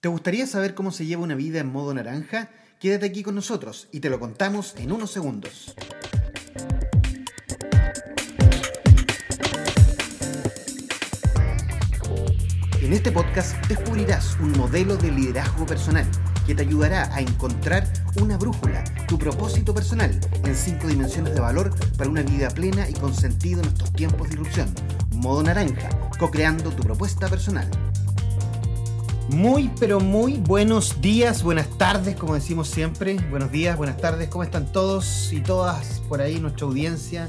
¿Te gustaría saber cómo se lleva una vida en modo naranja? Quédate aquí con nosotros y te lo contamos en unos segundos. En este podcast descubrirás un modelo de liderazgo personal que te ayudará a encontrar una brújula, tu propósito personal en cinco dimensiones de valor para una vida plena y con sentido en estos tiempos de irrupción. Modo naranja, co-creando tu propuesta personal. Muy, pero muy buenos días, buenas tardes, como decimos siempre. Buenos días, buenas tardes, ¿cómo están todos y todas por ahí, nuestra audiencia?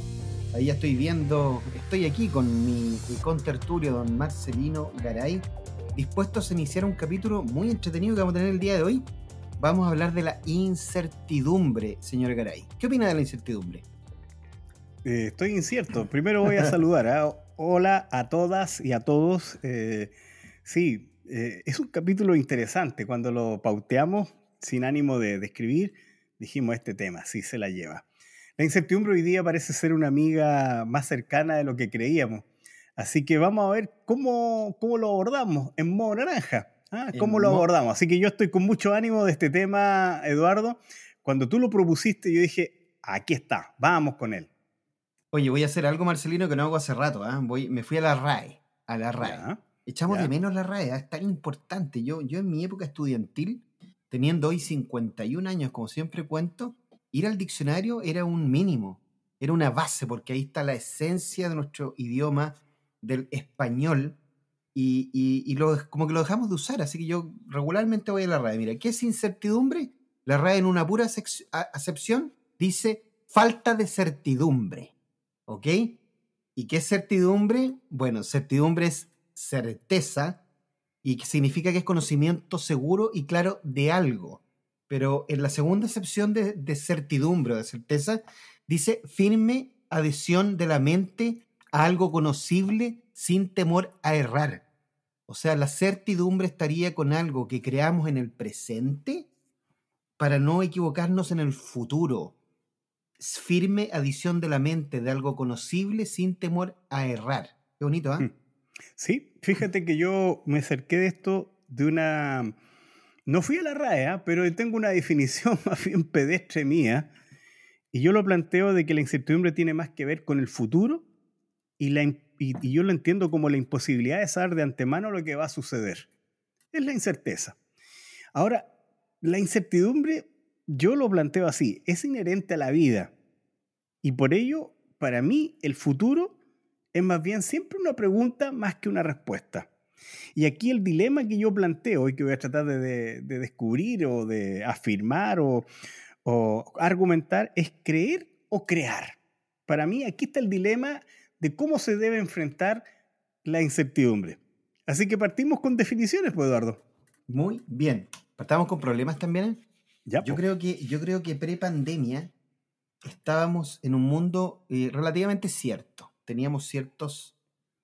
Ahí ya estoy viendo, estoy aquí con mi contertulio, don Marcelino Garay, dispuestos a iniciar un capítulo muy entretenido que vamos a tener el día de hoy. Vamos a hablar de la incertidumbre, señor Garay. ¿Qué opina de la incertidumbre? Eh, estoy incierto. Primero voy a saludar. ¿ah? Hola a todas y a todos. Eh, sí, eh, es un capítulo interesante. Cuando lo pauteamos, sin ánimo de describir, dijimos este tema, sí se la lleva. La incertidumbre hoy día parece ser una amiga más cercana de lo que creíamos. Así que vamos a ver cómo, cómo lo abordamos en modo naranja. ¿ah? ¿Cómo lo abordamos? Así que yo estoy con mucho ánimo de este tema, Eduardo. Cuando tú lo propusiste, yo dije, aquí está, vamos con él. Oye, voy a hacer algo, Marcelino, que no hago hace rato. ¿ah? Voy, me fui a la RAE. A la RAE. Echamos de menos la RAE, es tan importante. Yo, yo en mi época estudiantil, teniendo hoy 51 años, como siempre cuento, ir al diccionario era un mínimo, era una base, porque ahí está la esencia de nuestro idioma, del español, y, y, lo, como que lo dejamos de usar. Así que yo regularmente voy a la RAE. Mira, ¿qué es incertidumbre? La RAE en una pura acepción dice falta de certidumbre. ¿Ok? ¿Y qué es certidumbre? Bueno, certidumbre es certeza y que significa que es conocimiento seguro y claro de algo. Pero en la segunda excepción de, de certidumbre o de certeza, dice firme adhesión de la mente a algo conocible sin temor a errar. O sea, la certidumbre estaría con algo que creamos en el presente para no equivocarnos en el futuro. Firme adición de la mente de algo conocible sin temor a errar. Qué bonito, ¿ah? ¿eh? Sí, fíjate que yo me acerqué de esto de una... No fui a la RAE, ¿ah? pero tengo una definición más bien pedestre mía, y yo lo planteo de que la incertidumbre tiene más que ver con el futuro y, y, yo lo entiendo como la imposibilidad de saber de antemano lo que va a suceder. Es la incerteza. Ahora, la incertidumbre, yo lo planteo así, es inherente a la vida. Y por ello, para mí, el futuro es más bien siempre una pregunta más que una respuesta. Y aquí el dilema que yo planteo y que voy a tratar de, descubrir o de afirmar o, argumentar es creer o crear. Para mí aquí está el dilema de cómo se debe enfrentar la incertidumbre. Así que partimos con definiciones, pues Eduardo. Muy bien. ¿Partamos con problemas también? Ya, yo, creo que, yo creo que pre-pandemia estábamos en un mundo eh, relativamente cierto teníamos ciertos,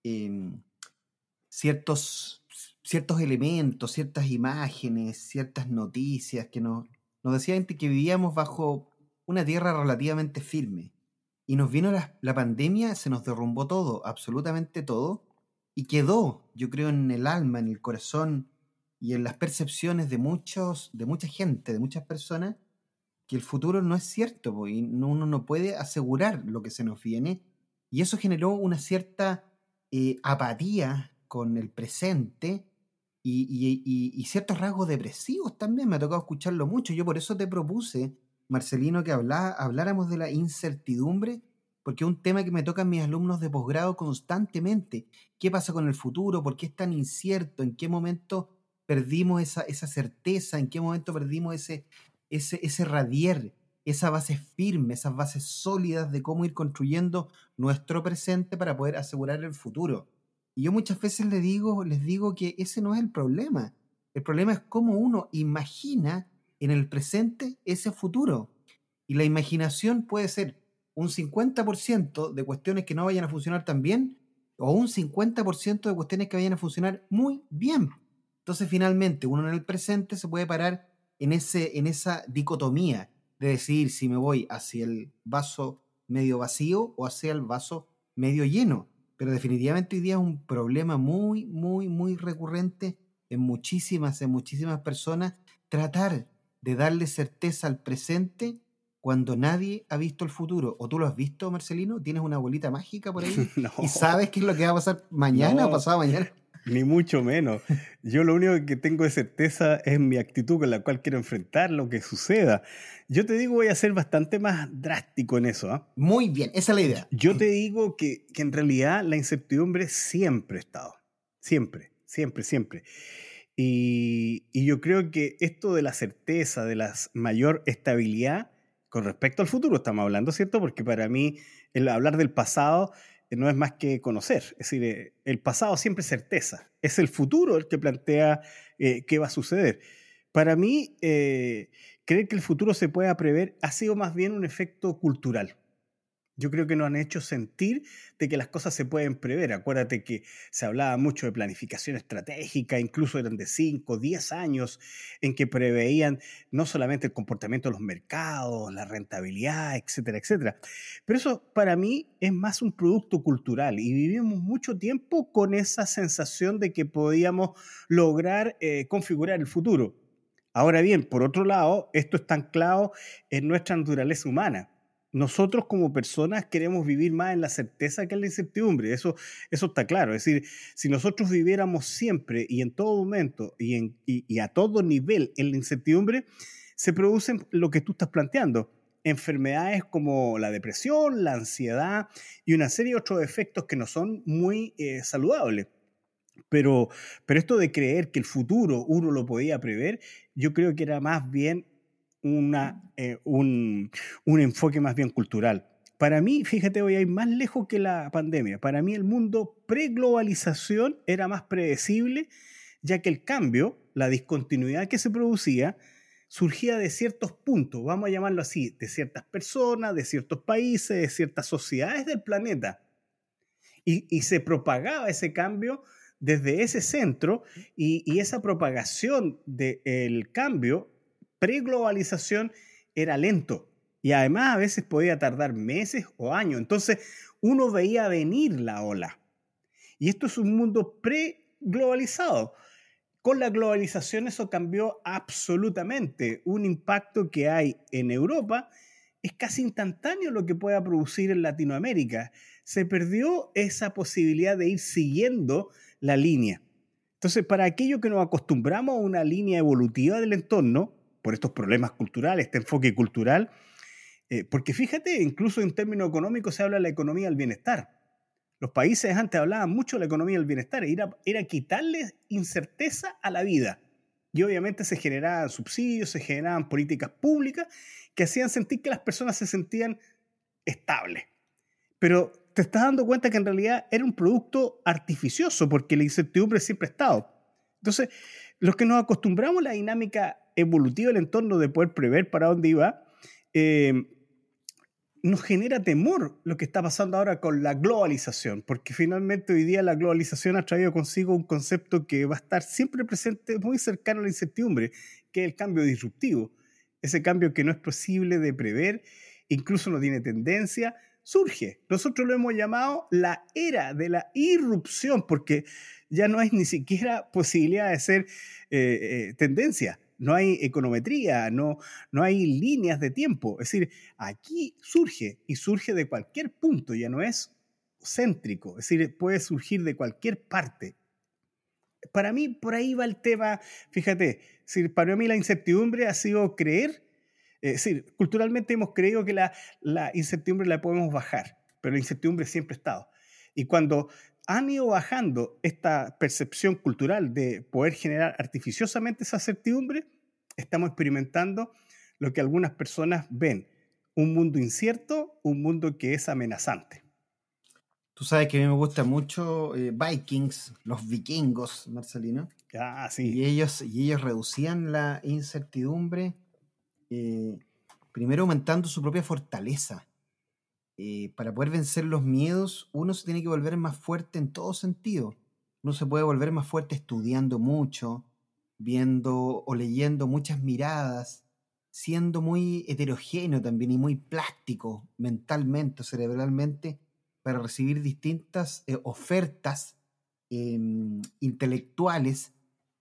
em, ciertos, ciertos elementos, ciertas imágenes, ciertas noticias que nos, nos decían que vivíamos bajo una tierra relativamente firme. Y nos vino la, la pandemia, se nos derrumbó todo, absolutamente todo, y quedó, yo creo, en el alma, en el corazón y en las percepciones de muchos, de mucha gente, de muchas personas, que el futuro no es cierto, y uno no puede asegurar lo que se nos viene, y eso generó una cierta eh, apatía con el presente y, ciertos rasgos depresivos también. Me ha tocado escucharlo mucho. Yo por eso te propuse, Marcelino, que habláramos de la incertidumbre, porque es un tema que me tocan mis alumnos de posgrado constantemente. ¿Qué pasa con el futuro? ¿Por qué es tan incierto? ¿En qué momento perdimos esa, esa certeza? ¿En qué momento perdimos ese, ese, ese radier? Esa base firme, esas bases sólidas de cómo ir construyendo nuestro presente para poder asegurar el futuro. Y yo muchas veces les digo, les digo que ese no es el problema. El problema es cómo uno imagina en el presente ese futuro. Y la imaginación puede ser un 50% de cuestiones que no vayan a funcionar tan bien o un 50% de cuestiones que vayan a funcionar muy bien. Entonces finalmente uno en el presente se puede parar en, ese, en esa dicotomía de decidir si me voy hacia el vaso medio vacío o hacia el vaso medio lleno. Pero definitivamente hoy día es un problema muy, muy, muy recurrente en muchísimas, en muchísimas personas, tratar de darle certeza al presente cuando nadie ha visto el futuro. ¿O tú lo has visto, Marcelino? ¿Tienes una bolita mágica por ahí? ¿Y sabes qué es lo que va a pasar mañana o pasado mañana? Ni mucho menos. Yo lo único que tengo de certeza es mi actitud con la cual quiero enfrentar lo que suceda. Yo te digo, voy a ser bastante más drástico en eso. ¿ah? Muy bien, esa es la idea. Yo te digo que, que en realidad la incertidumbre siempre ha estado. Siempre, siempre, siempre. Y, y, yo creo que esto de la certeza, de la mayor estabilidad con respecto al futuro, estamos hablando, ¿cierto? Porque para mí el hablar del pasado no es más que conocer. Es decir, eh, el pasado siempre es certeza. Es el futuro el que plantea eh, qué va a suceder. Para mí, eh, creer que el futuro se pueda prever ha sido más bien un efecto cultural. Yo creo que nos han hecho sentir de que las cosas se pueden prever. Acuérdate que se hablaba mucho de planificación estratégica, incluso eran de 5, 10 años, en que preveían no solamente el comportamiento de los mercados, la rentabilidad, etcétera, etcétera. Pero eso para mí es más un producto cultural y vivimos mucho tiempo con esa sensación de que podíamos lograr eh, configurar el futuro. Ahora bien, por otro lado, esto está anclado en nuestra naturaleza humana nosotros como personas queremos vivir más en la certeza que en la incertidumbre. Eso, eso está claro. Es decir, si nosotros viviéramos siempre y en todo momento y, a todo nivel en la incertidumbre, se producen lo que tú estás planteando. Enfermedades como la depresión, la ansiedad y una serie de otros efectos que no son muy eh, saludables. Pero, pero esto de creer que el futuro uno lo podía prever, yo creo que era más bien eh, un, un enfoque más bien cultural. Para mí, fíjate, voy a ir más lejos que la pandemia. Para mí el mundo pre-globalización era más predecible, ya que el cambio, la discontinuidad que se producía, surgía de ciertos puntos, vamos a llamarlo así, de ciertas personas, de ciertos países, de ciertas sociedades del planeta. Y, se propagaba ese cambio desde ese centro y esa propagación del cambio preglobalización era lento y además a veces podía tardar meses o años. Entonces uno veía venir la ola. Y esto es un mundo preglobalizado. Con la globalización eso cambió absolutamente. Un impacto que hay en Europa es casi instantáneo lo que pueda producir en Latinoamérica. Se perdió esa posibilidad de ir siguiendo la línea. Entonces, para aquello que nos acostumbramos a una línea evolutiva del entorno, por estos problemas culturales, este enfoque cultural, eh, porque fíjate, incluso en términos económicos se habla de la economía del bienestar. Los países antes hablaban mucho de la economía del bienestar, era, era quitarle incerteza a la vida. Y obviamente se generaban subsidios, se generaban políticas públicas que hacían sentir que las personas se sentían estables. Pero te estás dando cuenta que en realidad era un producto artificioso porque la incertidumbre siempre ha estado. Entonces, los que nos acostumbramos a la dinámica evolutivo el entorno de poder prever para dónde iba, eh, nos genera temor lo que está pasando ahora con la globalización, porque finalmente hoy día la globalización ha traído consigo un concepto que va a estar siempre presente, muy cercano a la incertidumbre, que es el cambio disruptivo. Ese cambio que no es posible de prever, incluso no tiene tendencia, surge. Nosotros lo hemos llamado la era de la irrupción, porque ya no hay ni siquiera posibilidad de ser eh, eh, tendencia no hay econometría, no, no hay líneas de tiempo. Es decir, aquí surge y surge de cualquier punto, ya no es céntrico, es decir, puede surgir de cualquier parte. Para mí, por ahí va el tema, fíjate, para mí la incertidumbre ha sido creer, es decir, culturalmente hemos creído que la, la incertidumbre la podemos bajar, pero la incertidumbre siempre ha estado. Y cuando han ido bajando esta percepción cultural de poder generar artificiosamente esa certidumbre, estamos experimentando lo que algunas personas ven, un mundo incierto, un mundo que es amenazante. Tú sabes que a mí me gusta mucho eh, Vikings, los vikingos, Marcelino. Ah, sí. Y ellos, y ellos reducían la incertidumbre, eh, primero aumentando su propia fortaleza. Eh, para poder vencer los miedos, uno se tiene que volver más fuerte en todo sentido. Uno se puede volver más fuerte estudiando mucho, viendo o leyendo muchas miradas, siendo muy heterogéneo también y muy plástico mentalmente o cerebralmente para recibir distintas eh, ofertas em, intelectuales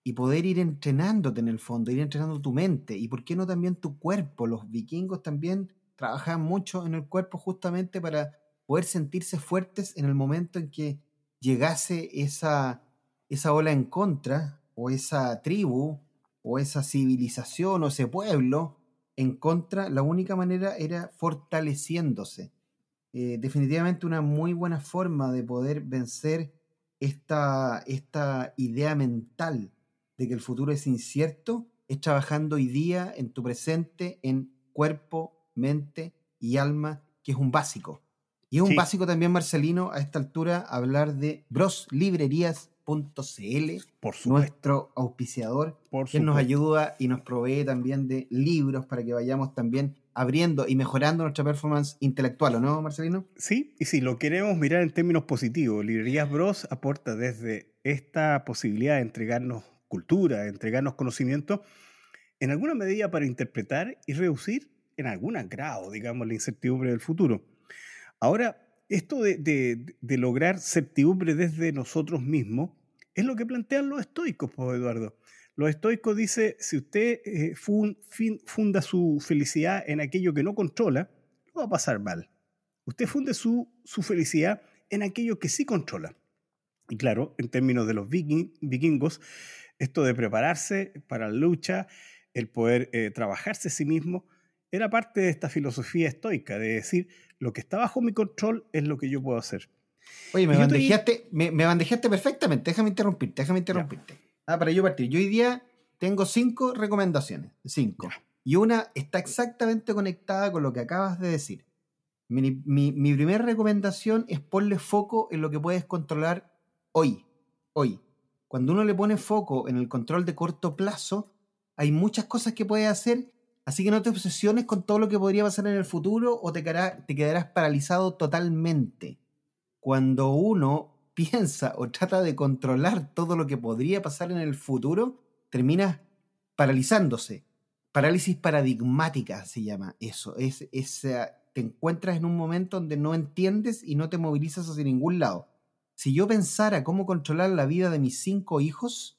y poder ir entrenándote en el fondo, ir entrenando tu mente y por qué no también tu cuerpo. Los vikingos también trabajaban mucho en el cuerpo justamente para poder sentirse fuertes en el momento en que llegase esa, esa ola en contra o esa tribu o esa civilización o ese pueblo en contra, la única manera era fortaleciéndose. Eh, definitivamente una muy buena forma de poder vencer esta, esta idea mental de que el futuro es incierto es trabajando hoy día en tu presente, en cuerpo, mente y alma, que es un básico. Y es un básico también, Marcelino, a esta altura, hablar de broslibrerías.cl, nuestro auspiciador, Por que nos ayuda y nos provee también de libros para que vayamos también abriendo y mejorando nuestra performance intelectual, ¿o no, Marcelino? Sí, y si lo queremos mirar en términos positivos, Librerías Bros aporta desde esta posibilidad de entregarnos cultura, de entregarnos conocimiento, en alguna medida para interpretar y reducir en algún grado, digamos, la incertidumbre del futuro. Ahora, esto de, lograr certidumbre desde nosotros mismos es lo que plantean los estoicos, pues, Eduardo. Los estoicos dicen, si usted eh, funda su felicidad en aquello que no controla, no va a pasar mal. Usted funde su, felicidad en aquello que sí controla. Y claro, en términos de los vikingos, esto de prepararse para la lucha, el poder eh, trabajarse a sí mismo, era parte de esta filosofía estoica, de decir, lo que está bajo mi control es lo que yo puedo hacer. Oye, me bandejaste, me, bandejaste perfectamente, déjame interrumpirte, déjame interrumpirte. Ah, para yo partir. Yo hoy día tengo cinco recomendaciones, cinco. Y una está exactamente conectada con lo que acabas de decir. Mi, mi, primera recomendación es ponle foco en lo que puedes controlar hoy, hoy. Cuando uno le pone foco en el control de corto plazo, hay muchas cosas que puedes hacer Así que no te obsesiones con todo lo que podría pasar en el futuro o te, quedarás paralizado totalmente. Cuando uno piensa o trata de controlar todo lo que podría pasar en el futuro, terminas paralizándose. Parálisis paradigmática se llama eso. Es, te encuentras en un momento donde no entiendes y no te movilizas hacia ningún lado. Si yo pensara cómo controlar la vida de mis cinco hijos,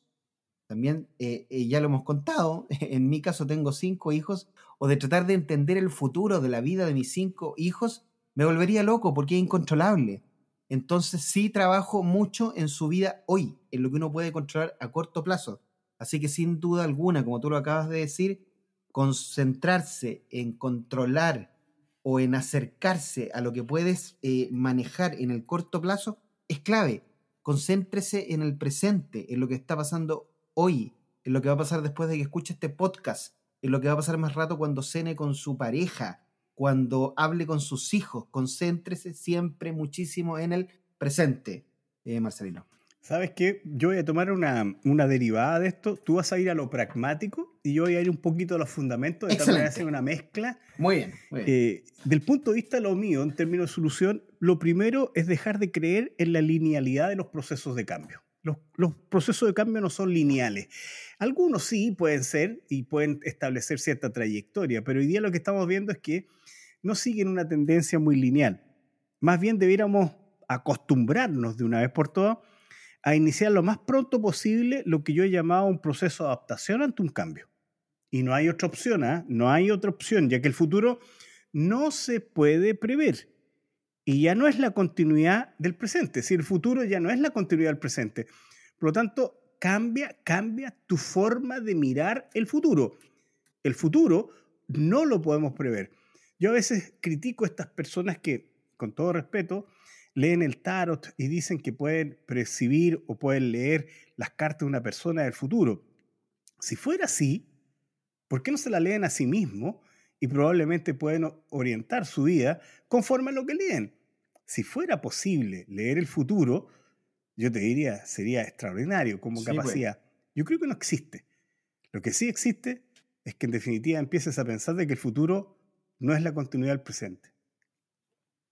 también eh, eh, ya lo hemos contado, en mi caso tengo cinco hijos, o de tratar de entender el futuro de la vida de mis cinco hijos, me volvería loco porque es incontrolable. Entonces sí trabajo mucho en su vida hoy, en lo que uno puede controlar a corto plazo. Así que sin duda alguna, como tú lo acabas de decir, concentrarse en controlar o en acercarse a lo que puedes eh, manejar en el corto plazo es clave. Concéntrese en el presente, en lo que está pasando hoy, en lo que va a pasar después de que escuche este podcast, en lo que va a pasar más rato cuando cene con su pareja, cuando hable con sus hijos. Concéntrese siempre muchísimo en el presente, eh, Marcelino. ¿Sabes qué? Yo voy a tomar una, una, derivada de esto. Tú vas a ir a lo pragmático y yo voy a ir un poquito a los fundamentos. De tal manera hacer una mezcla. Muy bien. Muy bien. Eh, del punto de vista de lo mío, en términos de solución, lo primero es dejar de creer en la linealidad de los procesos de cambio. Los, procesos de cambio no son lineales. Algunos sí pueden ser y pueden establecer cierta trayectoria, pero hoy día lo que estamos viendo es que no siguen una tendencia muy lineal. Más bien debiéramos acostumbrarnos de una vez por todas a iniciar lo más pronto posible lo que yo he llamado un proceso de adaptación ante un cambio. Y no hay otra opción, ¿ah? no hay otra opción, ya que el futuro no se puede prever y ya no es la continuidad del presente. Si el futuro ya no es la continuidad del presente. Por lo tanto, cambia, cambia tu forma de mirar el futuro. El futuro no lo podemos prever. Yo a veces critico a estas personas que, con todo respeto, leen el tarot y dicen que pueden percibir o pueden leer las cartas de una persona del futuro. Si fuera así, ¿por qué no se la leen a sí mismo y probablemente pueden orientar su vida conforme a lo que leen? Si fuera posible leer el futuro, yo te diría, sería extraordinario como pues. capacidad. Yo creo que no existe. Lo que sí existe es que en definitiva empieces a pensar de que el futuro no es la continuidad del presente.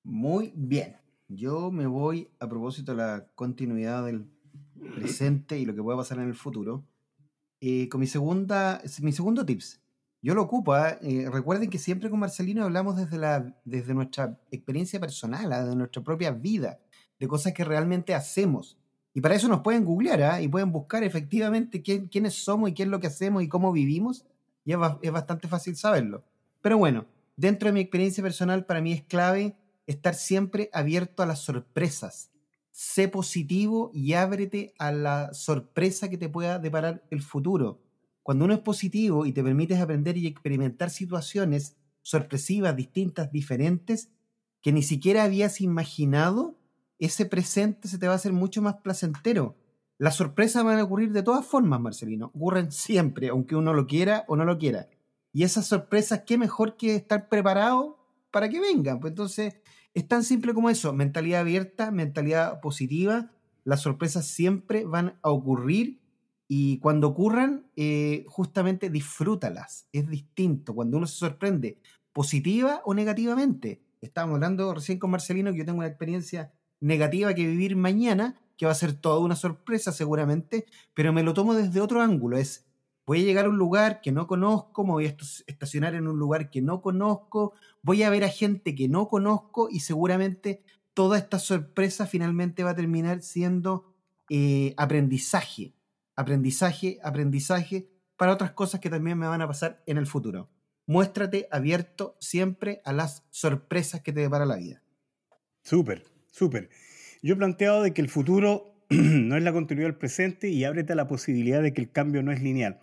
Muy bien. Yo me voy a propósito de la continuidad del presente y lo que pueda pasar en el futuro. Eh, con mi segunda, mi segundo tips. Yo lo ocupo. ¿ah? Eh, recuerden que siempre con Marcelino hablamos desde, la, desde nuestra experiencia personal, ¿ah? de nuestra propia vida, de cosas que realmente hacemos. Y para eso nos pueden googlear ¿ah? y pueden buscar efectivamente quiénes somos y qué es lo que hacemos y cómo vivimos. Y es, es bastante fácil saberlo. Pero bueno, dentro de mi experiencia personal, para mí es clave estar siempre abierto a las sorpresas. Sé positivo y ábrete a la sorpresa que te pueda deparar el futuro. Cuando uno es positivo y te permites aprender y experimentar situaciones sorpresivas, distintas, diferentes, que ni siquiera habías imaginado, ese presente se te va a hacer mucho más placentero. Las sorpresas van a ocurrir de todas formas, Marcelino. Ocurren siempre, aunque uno lo quiera o no lo quiera. Y esas sorpresas, qué mejor que estar preparado para que vengan. Pues entonces, es tan simple como eso, mentalidad abierta, mentalidad positiva. Las sorpresas siempre van a ocurrir y cuando ocurran, eh, justamente disfrútalas. Es distinto cuando uno se sorprende, positiva o negativamente. Estábamos hablando recién con Marcelino que yo tengo una experiencia negativa que vivir mañana, que va a ser toda una sorpresa seguramente, pero me lo tomo desde otro ángulo. Es voy a llegar a un lugar que no conozco, me voy a estacionar en un lugar que no conozco, voy a ver a gente que no conozco y seguramente toda esta sorpresa finalmente va a terminar siendo eh, aprendizaje, aprendizaje, aprendizaje para otras cosas que también me van a pasar en el futuro. Muéstrate abierto siempre a las sorpresas que te depara la vida. Súper, súper. Yo he planteado de que el futuro no es la continuidad del presente y ábrete a la posibilidad de que el cambio no es lineal.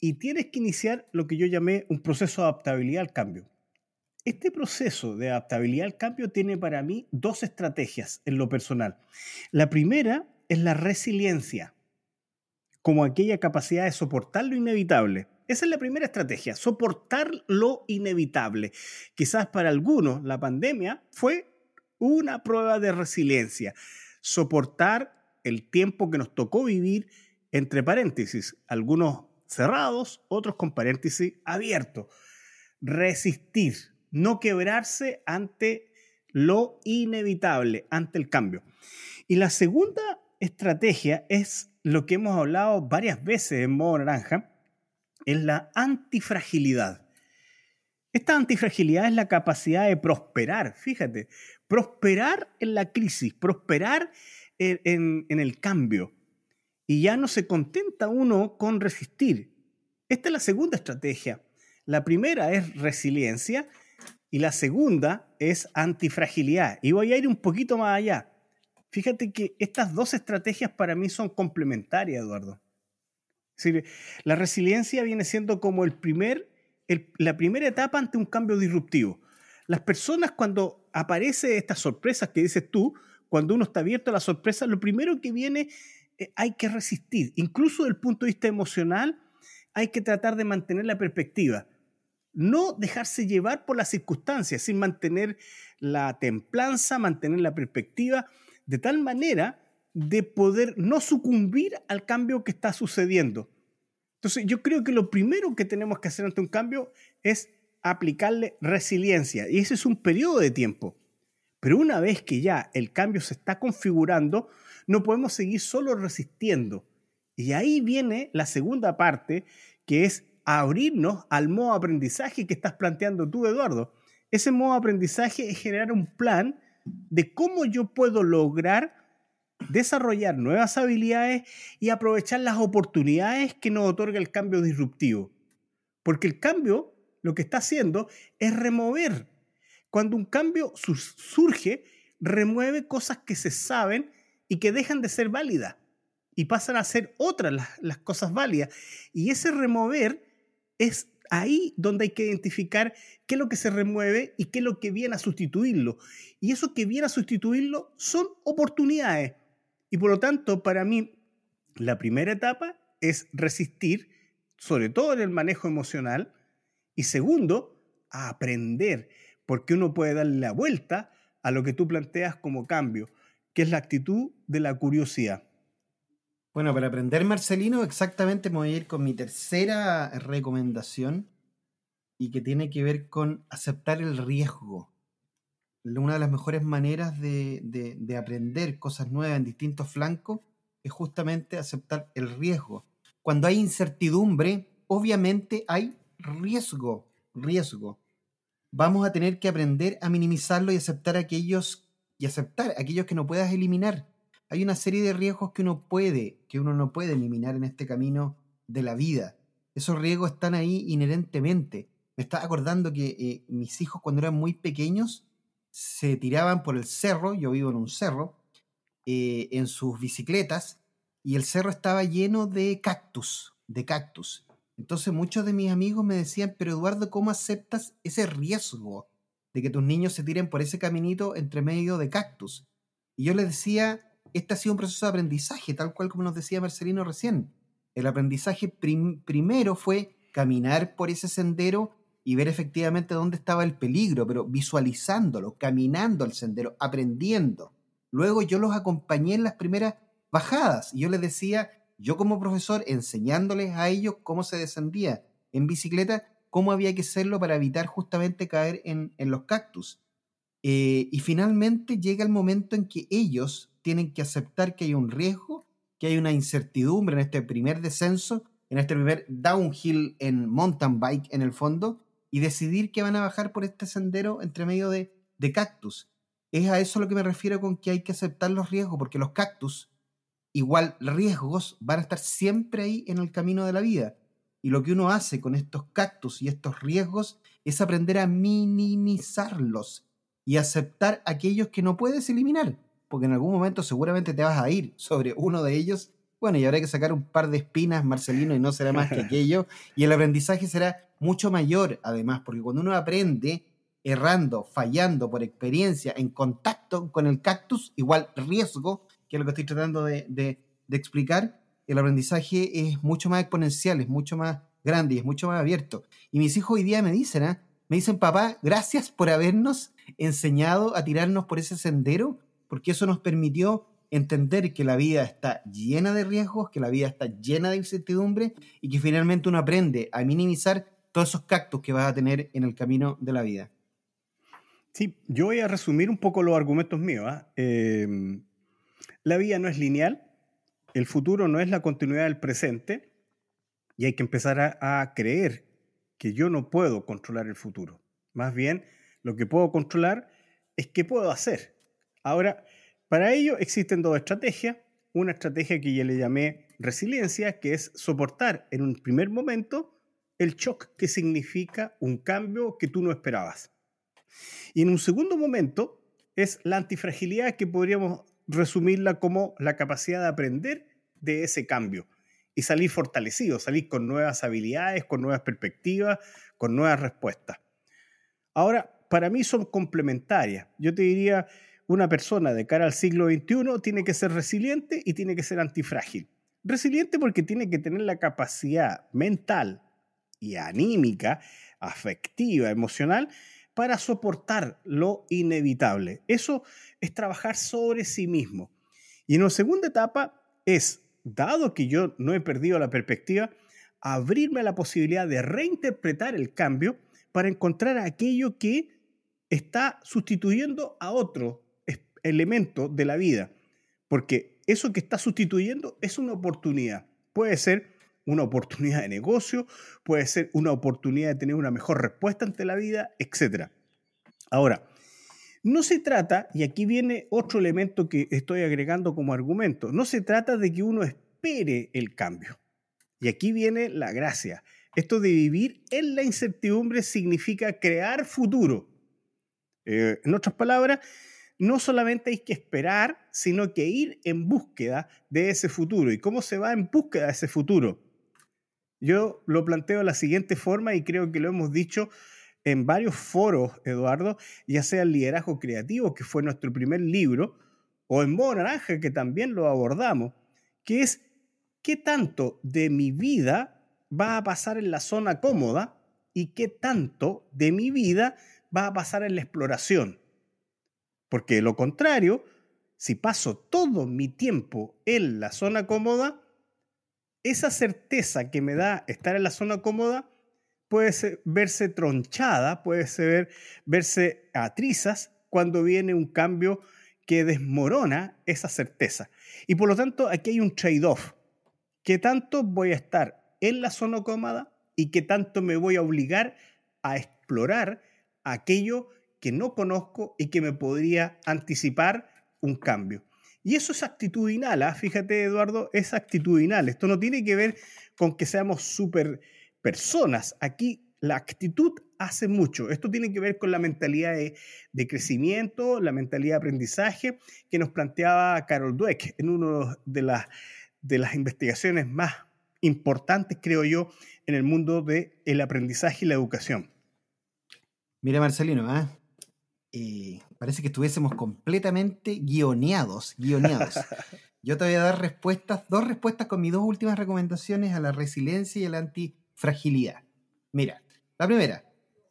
Y tienes que iniciar lo que yo llamé un proceso de adaptabilidad al cambio. Este proceso de adaptabilidad al cambio tiene para mí dos estrategias en lo personal. La primera es la resiliencia, como aquella capacidad de soportar lo inevitable. Esa es la primera estrategia, soportar lo inevitable. Quizás para algunos la pandemia fue una prueba de resiliencia, soportar el tiempo que nos tocó vivir entre paréntesis, algunos cerrados, otros con paréntesis abiertos. Resistir, no quebrarse ante lo inevitable, ante el cambio. Y la segunda estrategia es lo que hemos hablado varias veces en modo naranja, es la antifragilidad. Esta antifragilidad es la capacidad de prosperar, fíjate, prosperar en la crisis, prosperar en, el cambio. Y ya no se contenta uno con resistir. Esta es la segunda estrategia. La primera es resiliencia y la segunda es antifragilidad. Y voy a ir un poquito más allá. Fíjate que estas dos estrategias para mí son complementarias, Eduardo. la resiliencia viene siendo como el primer, la primera etapa ante un cambio disruptivo. Las personas cuando aparece estas sorpresas que dices tú, cuando uno está abierto a la sorpresa, lo primero que viene eh, hay que resistir. Incluso desde el punto de vista emocional, hay que tratar de mantener la perspectiva. No dejarse llevar por las circunstancias, sin mantener la templanza, mantener la perspectiva, de tal manera de poder no sucumbir al cambio que está sucediendo. Entonces, yo creo que lo primero que tenemos que hacer ante un cambio es aplicarle resiliencia. Y ese es un periodo de tiempo. Pero una vez que ya el cambio se está configurando, no podemos seguir solo resistiendo. Y ahí viene la segunda parte, que es abrirnos al modo aprendizaje que estás planteando tú, Eduardo. Ese modo aprendizaje es generar un plan de cómo yo puedo lograr desarrollar nuevas habilidades y aprovechar las oportunidades que nos otorga el cambio disruptivo. Porque el cambio lo que está haciendo es remover cuando un cambio surge, remueve cosas que se saben y que dejan de ser válidas y pasan a ser otras las, cosas válidas. Y ese remover es ahí donde hay que identificar qué es lo que se remueve y qué es lo que viene a sustituirlo. Y eso que viene a sustituirlo son oportunidades. Y por lo tanto, para mí, la primera etapa es resistir, sobre todo en el manejo emocional, y segundo, aprender porque uno puede darle la vuelta a lo que tú planteas como cambio, que es la actitud de la curiosidad. Bueno, para aprender Marcelino, exactamente me voy a ir con mi tercera recomendación y que tiene que ver con aceptar el riesgo. Una de las mejores maneras de, de aprender cosas nuevas en distintos flancos es justamente aceptar el riesgo. Cuando hay incertidumbre, obviamente hay riesgo, riesgo vamos a tener que aprender a minimizarlo y aceptar aquellos y aceptar aquellos que no puedas eliminar. Hay una serie de riesgos que uno puede, que uno no puede eliminar en este camino de la vida. Esos riesgos están ahí inherentemente. Me estaba acordando que eh, mis hijos cuando eran muy pequeños se tiraban por el cerro, yo vivo en un cerro, eh, en sus bicicletas y el cerro estaba lleno de cactus, de cactus. Entonces muchos de mis amigos me decían, pero Eduardo, ¿cómo aceptas ese riesgo de que tus niños se tiren por ese caminito entre medio de cactus? Y yo les decía, este ha sido un proceso de aprendizaje, tal cual como nos decía Marcelino recién. El aprendizaje primero fue caminar por ese sendero y ver efectivamente dónde estaba el peligro, pero visualizándolo, caminando el sendero, aprendiendo. Luego yo los acompañé en las primeras bajadas y yo les decía, yo como profesor, enseñándoles a ellos cómo se descendía en bicicleta, cómo había que hacerlo para evitar justamente caer en, los cactus. Eh, y finalmente llega el momento en que ellos tienen que aceptar que hay un riesgo, que hay una incertidumbre en este primer descenso, en este primer downhill en mountain bike en el fondo, y decidir que van a bajar por este sendero entre medio de, de cactus. Es a eso lo que me refiero con que hay que aceptar los riesgos, porque los cactus, igual riesgos, van a estar siempre ahí en el camino de la vida. Y lo que uno hace con estos cactus y estos riesgos es aprender a minimizarlos y aceptar aquellos que no puedes eliminar porque en algún momento seguramente te vas a ir sobre uno de ellos. Bueno, y habrá que sacar un par de espinas, Marcelino, y no será más que aquello. Y el aprendizaje será mucho mayor, además, porque cuando uno aprende errando, fallando por experiencia, en contacto con el cactus, igual riesgo, que es lo que estoy tratando de, explicar, el aprendizaje es mucho más exponencial, es mucho más grande y es mucho más abierto. Y mis hijos hoy día me dicen, ¿ah? me dicen, papá, gracias por habernos enseñado a tirarnos por ese sendero porque eso nos permitió entender que la vida está llena de riesgos, que la vida está llena de incertidumbre y que finalmente uno aprende a minimizar todos esos cactus que vas a tener en el camino de la vida. Sí, yo voy a resumir un poco los argumentos míos. ¿ah? Em, la vida no es lineal, el futuro no es la continuidad del presente y hay que empezar a, a creer que yo no puedo controlar el futuro. Más bien, lo que puedo controlar es qué puedo hacer Ahora, para ello existen dos estrategias. Una estrategia que ya le llamé resiliencia, que es soportar en un primer momento el shock que significa un cambio que tú no esperabas. Y en un segundo momento es la antifragilidad que podríamos resumirla como la capacidad de aprender de ese cambio y salir fortalecido, salir con nuevas habilidades, con nuevas perspectivas, con nuevas respuestas. Ahora, para mí son complementarias. Yo te diría, una persona de cara al siglo XXI tiene que ser resiliente y tiene que ser antifrágil. Resiliente porque tiene que tener la capacidad mental y anímica, afectiva, emocional, para soportar lo inevitable. Eso es trabajar sobre sí mismo. Y en una segunda etapa es, dado que yo no he perdido la perspectiva, abrirme a la posibilidad de reinterpretar el cambio para encontrar aquello que está sustituyendo a otro elemento de la vida, porque eso que está sustituyendo es una oportunidad. Puede ser una oportunidad de negocio, puede ser una oportunidad de tener una mejor respuesta ante la vida, etc. Ahora, no se trata, y aquí viene otro elemento que estoy agregando como argumento, no se trata de que uno espere el cambio. Y aquí viene la gracia. Esto de vivir en la incertidumbre significa crear futuro. Eh, en otras palabras, no solamente hay que esperar, sino que ir en búsqueda de ese futuro. ¿Y cómo se va en búsqueda de ese futuro? Yo lo planteo de la siguiente forma y creo que lo hemos dicho en varios foros, Eduardo, ya sea el liderazgo creativo, que fue nuestro primer libro, o en Modo Naranja, que también lo abordamos, que es qué tanto de mi vida va a pasar en la zona cómoda y qué tanto de mi vida va a pasar en la exploración. Porque de lo contrario, si paso todo mi tiempo en la zona cómoda, esa certeza que me da estar en la zona cómoda puede verse tronchada, puede ser, verse a trizas cuando viene un cambio que desmorona esa certeza. Y por lo tanto, aquí hay un trade-off. ¿Qué tanto voy a estar en la zona cómoda y qué tanto me voy a obligar a explorar aquello que no conozco y que me podría anticipar un cambio. Y eso es actitudinal, ¿ah? fíjate Eduardo, es actitudinal. Esto no tiene que ver con que seamos súper personas. Aquí la actitud hace mucho. Esto tiene que ver con la mentalidad de, crecimiento, la mentalidad de aprendizaje que nos planteaba Carol Dweck en una de las, de las investigaciones más importantes, creo yo, en el mundo del el aprendizaje y la educación. Mira, Marcelino, ¿ah? parece que estuviésemos completamente guioneados, guioneados. Yo te voy a dar respuestas, dos respuestas con mis dos últimas recomendaciones a la resiliencia y a la antifragilidad. Mira, la primera,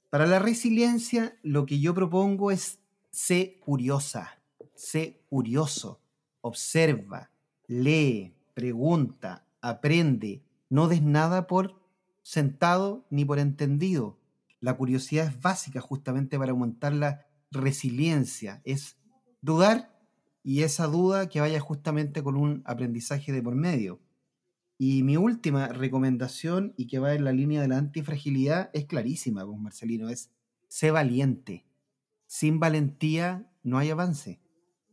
para la resiliencia lo que yo propongo es sé curiosa, sé curioso, observa, lee, pregunta, aprende, no des nada por sentado ni por entendido. La curiosidad es básica justamente para aumentar la resiliencia, es dudar y esa duda que vaya justamente con un aprendizaje de por medio. Y mi última recomendación, y que va en la línea de la antifragilidad, es clarísima, pues Marcelino, es sé valiente. Sin valentía no hay avance.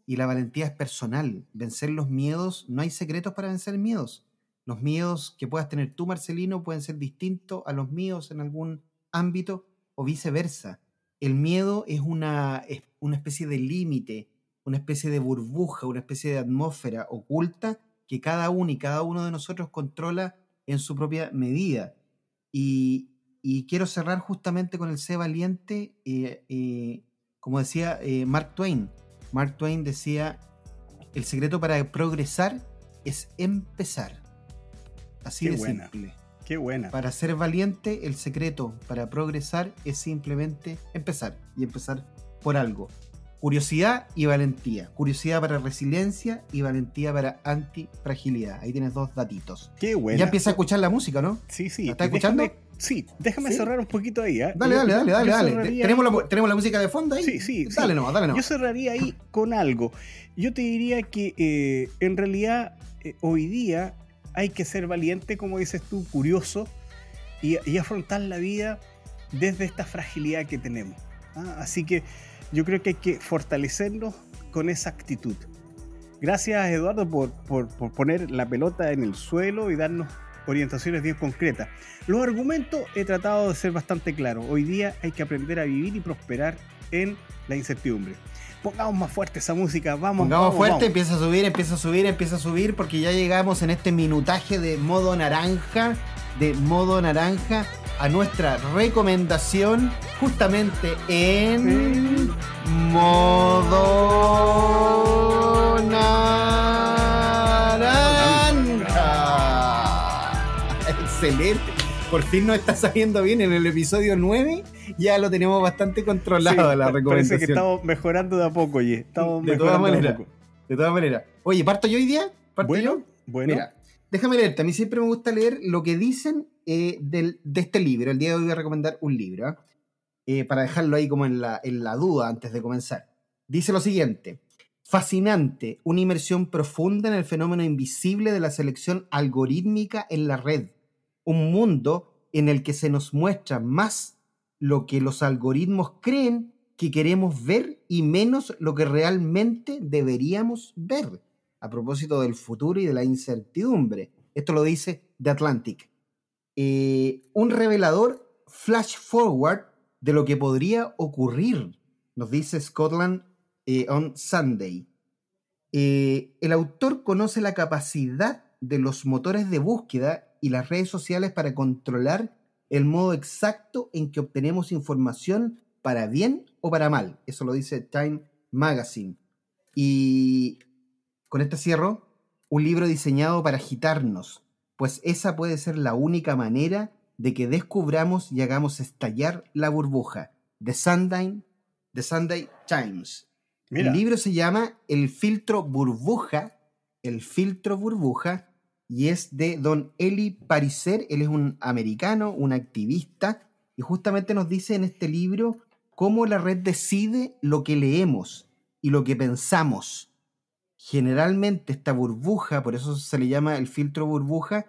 Y la valentía es personal. Vencer los miedos, no hay secretos para vencer miedos. Los miedos que puedas tener tú, Marcelino, pueden ser distintos a los míos en algún ámbito o viceversa. El miedo es una, una especie de límite, una especie de burbuja, una especie de atmósfera oculta que cada uno y cada uno de nosotros controla en su propia medida. Y, quiero cerrar justamente con el C valiente, eh, eh, como decía eh, Mark Twain. Mark Twain decía, el secreto para progresar es empezar. Así de simple. Qué buena. Para ser valiente, el secreto para progresar es simplemente empezar y empezar por algo. Curiosidad y valentía. Curiosidad para resiliencia y valentía para antifragilidad. Ahí tienes dos datitos. Qué buena. Ya empieza a escuchar la música, ¿no? Sí, sí. ¿La estás escuchando? sí, déjame cerrar un poquito ahí. ¿eh? Dale, dale, dale, dale. ¿Tenemos, la, ¿Tenemos la música de fondo ahí? Sí, sí. Dale nomás, dale nomás. Yo cerraría ahí con algo. Yo te diría que eh, en realidad eh, hoy día hay que ser valiente, como dices tú, curioso y, afrontar la vida desde esta fragilidad que tenemos. ¿ah? Así que yo creo que hay que fortalecernos con esa actitud. Gracias Eduardo por, por, poner la pelota en el suelo y darnos orientaciones bien concretas. Los argumentos he tratado de ser bastante claros. Hoy día hay que aprender a vivir y prosperar en la incertidumbre pongamos más fuerte esa música, vamos. Pongamos fuerte, empieza a subir, empieza a subir, empieza a subir, porque ya llegamos en este minutaje de modo naranja, de modo naranja, a nuestra recomendación, justamente en modo naranja. Por fin nos está saliendo bien en el episodio 9. Ya lo tenemos bastante controlado la recomendación. Parece que estamos mejorando de a poco, oye. Estamos de todas maneras. De todas maneras. Oye, ¿parto yo hoy día? ¿Parto bueno, yo? Bueno. Mira, déjame leerte. A mí siempre me gusta leer lo que dicen eh, de este libro. El día de hoy voy a recomendar un libro. ¿ah? Eh, para dejarlo ahí como en la, en la duda antes de comenzar. Dice lo siguiente. Fascinante, una inmersión profunda en el fenómeno invisible de la selección algorítmica en la red un mundo en el que se nos muestra más lo que los algoritmos creen que queremos ver y menos lo que realmente deberíamos ver. A propósito del futuro y de la incertidumbre. Esto lo dice The Atlantic. Eh, un revelador flash forward de lo que podría ocurrir, nos dice Scotland eh, on Sunday. Eh, el autor conoce la capacidad de los motores de búsqueda y las redes sociales para controlar el modo exacto en que obtenemos información para bien o para mal. Eso lo dice Time Magazine. Y con este cierro, un libro diseñado para agitarnos, pues esa puede ser la única manera de que descubramos y hagamos estallar la burbuja. The Sunday, The Sunday Times. El libro se llama El filtro burbuja, el filtro burbuja, y es de don Eli Pariser. Él es un americano, un activista, y justamente nos dice en este libro cómo la red decide lo que leemos y lo que pensamos. Generalmente esta burbuja, por eso se le llama el filtro burbuja,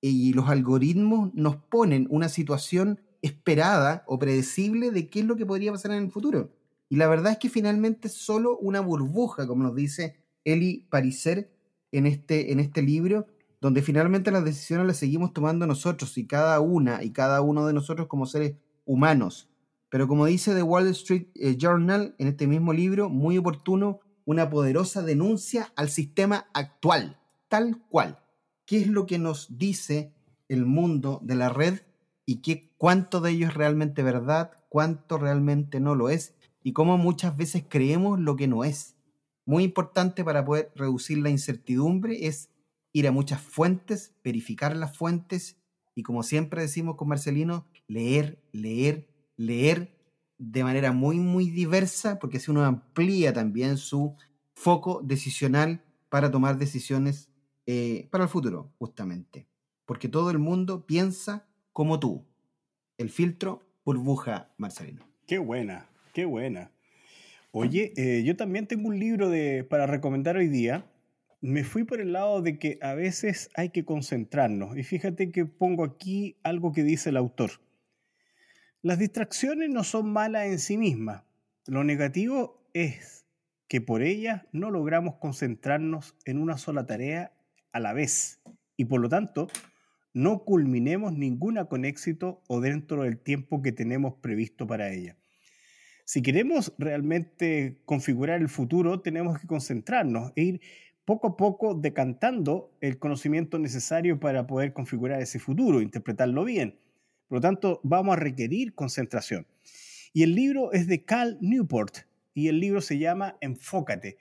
y los algoritmos nos ponen una situación esperada o predecible de qué es lo que podría pasar en el futuro. Y la verdad es que finalmente es solo una burbuja, como nos dice Eli Pariser en este, en este libro, donde finalmente las decisiones las seguimos tomando nosotros y cada una y cada uno de nosotros como seres humanos. Pero como dice The Wall Street eh, Journal en este mismo libro, muy oportuno, una poderosa denuncia al sistema actual, tal cual. ¿Qué es lo que nos dice el mundo de la red y qué, cuánto de ello es realmente verdad, cuánto realmente no lo es y cómo muchas veces creemos lo que no es? Muy importante para poder reducir la incertidumbre es ir a muchas fuentes, verificar las fuentes y como siempre decimos con Marcelino, leer, leer, leer de manera muy, muy diversa, porque si uno amplía también su foco decisional para tomar decisiones eh, para el futuro, justamente. Porque todo el mundo piensa como tú. El filtro burbuja, Marcelino. Qué buena, qué buena. Oye, eh, yo también tengo un libro de, para recomendar hoy día. Me fui por el lado de que a veces hay que concentrarnos. Y fíjate que pongo aquí algo que dice el autor. Las distracciones no son malas en sí mismas. Lo negativo es que por ellas no logramos concentrarnos en una sola tarea a la vez y por lo tanto no culminemos ninguna con éxito o dentro del tiempo que tenemos previsto para ella. Si queremos realmente configurar el futuro, tenemos que concentrarnos e ir poco a poco decantando el conocimiento necesario para poder configurar ese futuro, interpretarlo bien. Por lo tanto, vamos a requerir concentración. Y el libro es de Cal Newport y el libro se llama Enfócate.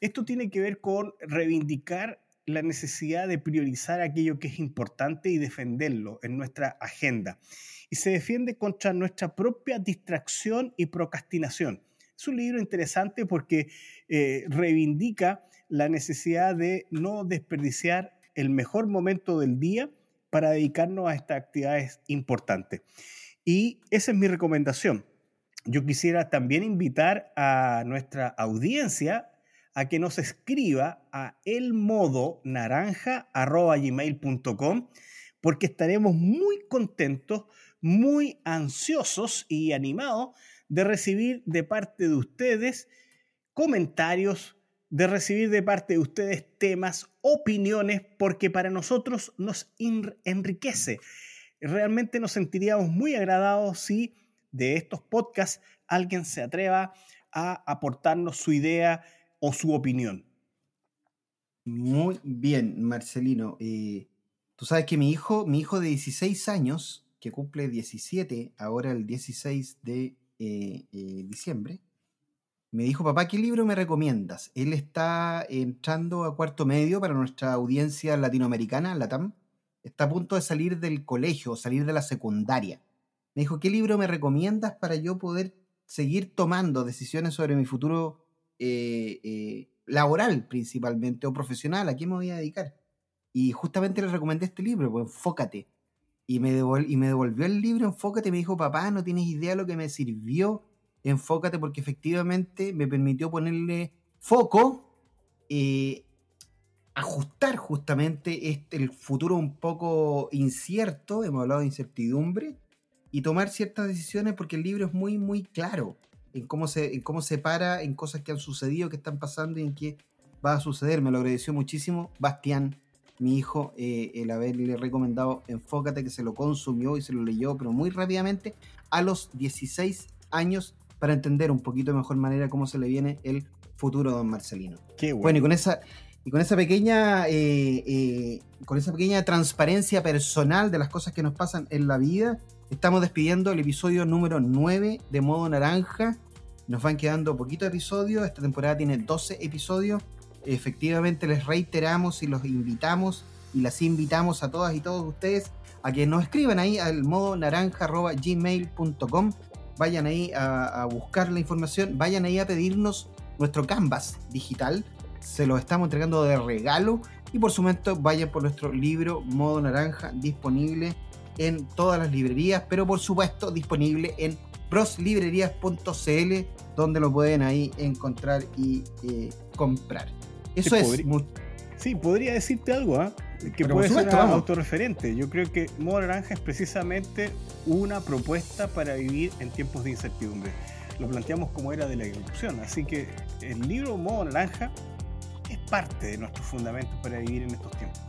Esto tiene que ver con reivindicar la necesidad de priorizar aquello que es importante y defenderlo en nuestra agenda. Y se defiende contra nuestra propia distracción y procrastinación. Es un libro interesante porque eh, reivindica la necesidad de no desperdiciar el mejor momento del día para dedicarnos a estas actividades importantes. Y esa es mi recomendación. Yo quisiera también invitar a nuestra audiencia a que nos escriba a elmodonaranja.gmail.com porque estaremos muy contentos, muy ansiosos y animados de recibir de parte de ustedes comentarios, de recibir de parte de ustedes temas, opiniones, porque para nosotros nos enriquece. Realmente nos sentiríamos muy agradados si de estos podcasts alguien se atreva a aportarnos su idea o su opinión. Muy bien, Marcelino. Eh, tú sabes que mi hijo, mi hijo de 16 años, que cumple 17, ahora el 16 de eh, eh, diciembre, me dijo, papá, ¿qué libro me recomiendas? Él está entrando a cuarto medio para nuestra audiencia latinoamericana, Latam. Está a punto de salir del colegio, salir de la secundaria. Me dijo, ¿qué libro me recomiendas para yo poder seguir tomando decisiones sobre mi futuro eh, eh, laboral principalmente o profesional? ¿A qué me voy a dedicar? Y justamente le recomendé este libro, pues enfócate. Y me, y me devolvió el libro, enfócate, me dijo, papá, no tienes idea lo que me sirvió enfócate porque efectivamente me permitió ponerle foco, eh, ajustar justamente este, el futuro un poco incierto, hemos hablado de incertidumbre, y tomar ciertas decisiones porque el libro es muy, muy claro en cómo se, en cómo se para en cosas que han sucedido, que están pasando y en qué va a suceder. Me lo agradeció muchísimo Bastián, mi hijo, eh, el haberle recomendado Enfócate, que se lo consumió y se lo leyó, pero muy rápidamente, a los 16 años para entender un poquito de mejor manera cómo se le viene el futuro don Marcelino. Qué bueno. y con esa, y con esa pequeña eh, eh, con esa pequeña transparencia personal de las cosas que nos pasan en la vida, estamos despidiendo el episodio número 9 de Modo Naranja. Nos van quedando poquitos episodios, esta temporada tiene 12 episodios. Efectivamente les reiteramos y los invitamos y las invitamos a todas y todos ustedes a que nos escriban ahí al modo naranja.gmail.com vayan ahí a, buscar la información, vayan ahí a pedirnos nuestro canvas digital, se lo estamos entregando de regalo y por supuesto vayan por nuestro libro Modo Naranja disponible en todas las librerías, pero por supuesto disponible en proslibrerías.cl donde lo pueden ahí encontrar y eh, comprar. Eso es... Sí, podría decirte algo, ¿ah? Que puede ser autorreferente. Yo creo que Modo Naranja es precisamente una propuesta para vivir en tiempos de incertidumbre. Lo planteamos como era de la evolución. Así que el libro Modo Naranja es parte de nuestros fundamentos para vivir en estos tiempos.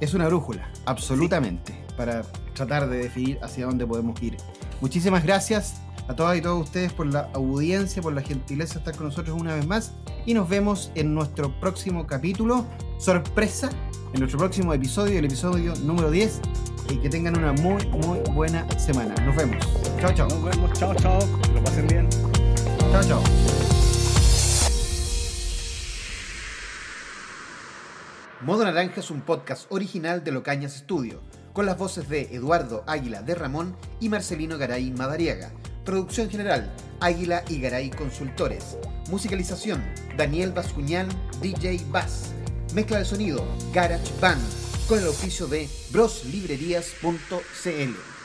Es una brújula, absolutamente, para tratar de definir hacia dónde podemos ir. Muchísimas gracias a todas y todos ustedes por la audiencia, por la gentileza de estar con nosotros una vez más y nos vemos en nuestro próximo capítulo, sorpresa, en nuestro próximo episodio, el episodio número 10 y que tengan una muy, muy buena semana. Nos vemos. Chao, chao. Nos vemos. Chao, chao. Que lo pasen bien. Chao, chao. Modo Naranja es un podcast original de Locañas Studio, con las voces de Eduardo Águila de Ramón y Marcelino Garay Madariaga. Producción general, Águila y Garay Consultores. Musicalización, Daniel Bascuñán, DJ Bass. Mezcla de sonido, Garage Band con el oficio de broslibrerías.cl.